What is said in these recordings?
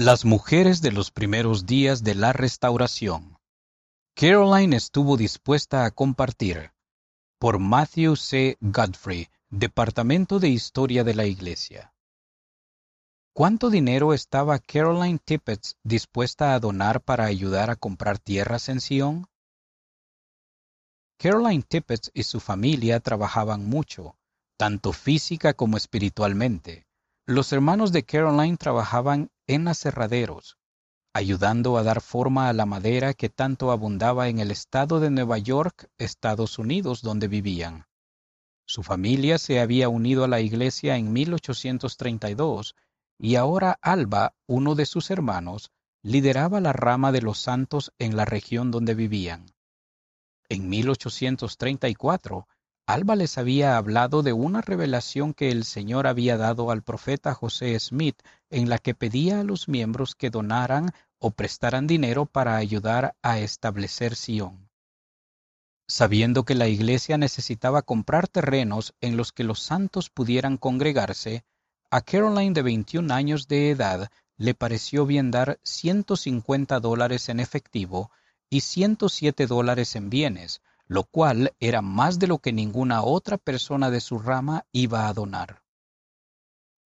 Las mujeres de los primeros días de la Restauración. Caroline estuvo dispuesta a compartir. Por Matthew C. Godfrey, Departamento de Historia de la Iglesia. ¿Cuánto dinero estaba Caroline Tippett dispuesta a donar para ayudar a comprar tierras en Sion? Caroline Tippett y su familia trabajaban mucho, tanto física como espiritualmente. Los hermanos de Caroline trabajaban en aserraderos, ayudando a dar forma a la madera que tanto abundaba en el estado de Nueva York, Estados Unidos, donde vivían. Su familia se había unido a la iglesia en 1832 y ahora Alba, uno de sus hermanos, lideraba la rama de los santos en la región donde vivían. En 1834, Alba les había hablado de una revelación que el Señor había dado al profeta José Smith en la que pedía a los miembros que donaran o prestaran dinero para ayudar a establecer Sion. Sabiendo que la iglesia necesitaba comprar terrenos en los que los santos pudieran congregarse, a Caroline de 21 años de edad le pareció bien dar 150 dólares en efectivo y 107 dólares en bienes, lo cual era más de lo que ninguna otra persona de su rama iba a donar.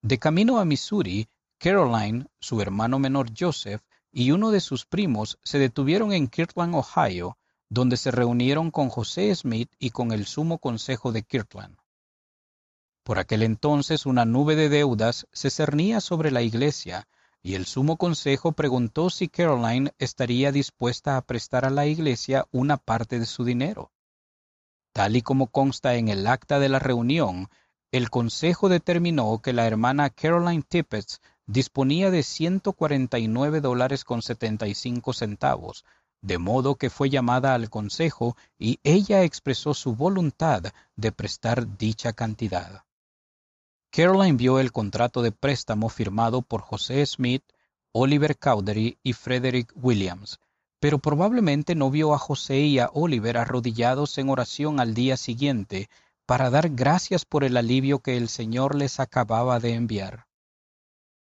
De camino a Missouri, Caroline, su hermano menor Joseph y uno de sus primos se detuvieron en Kirtland, Ohio, donde se reunieron con José Smith y con el sumo consejo de Kirtland. Por aquel entonces una nube de deudas se cernía sobre la iglesia, y el sumo consejo preguntó si Caroline estaría dispuesta a prestar a la iglesia una parte de su dinero. Tal y como consta en el acta de la reunión, el consejo determinó que la hermana Caroline Tippett disponía de 149 dólares con 75 centavos, de modo que fue llamada al consejo y ella expresó su voluntad de prestar dicha cantidad. Caroline vio el contrato de préstamo firmado por José Smith, Oliver Cowdery y Frederick Williams, pero probablemente no vio a José y a Oliver arrodillados en oración al día siguiente para dar gracias por el alivio que el Señor les acababa de enviar.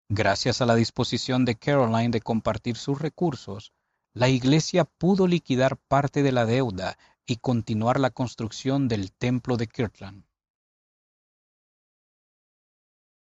Gracias a la disposición de Caroline de compartir sus recursos, la iglesia pudo liquidar parte de la deuda y continuar la construcción del templo de Kirtland.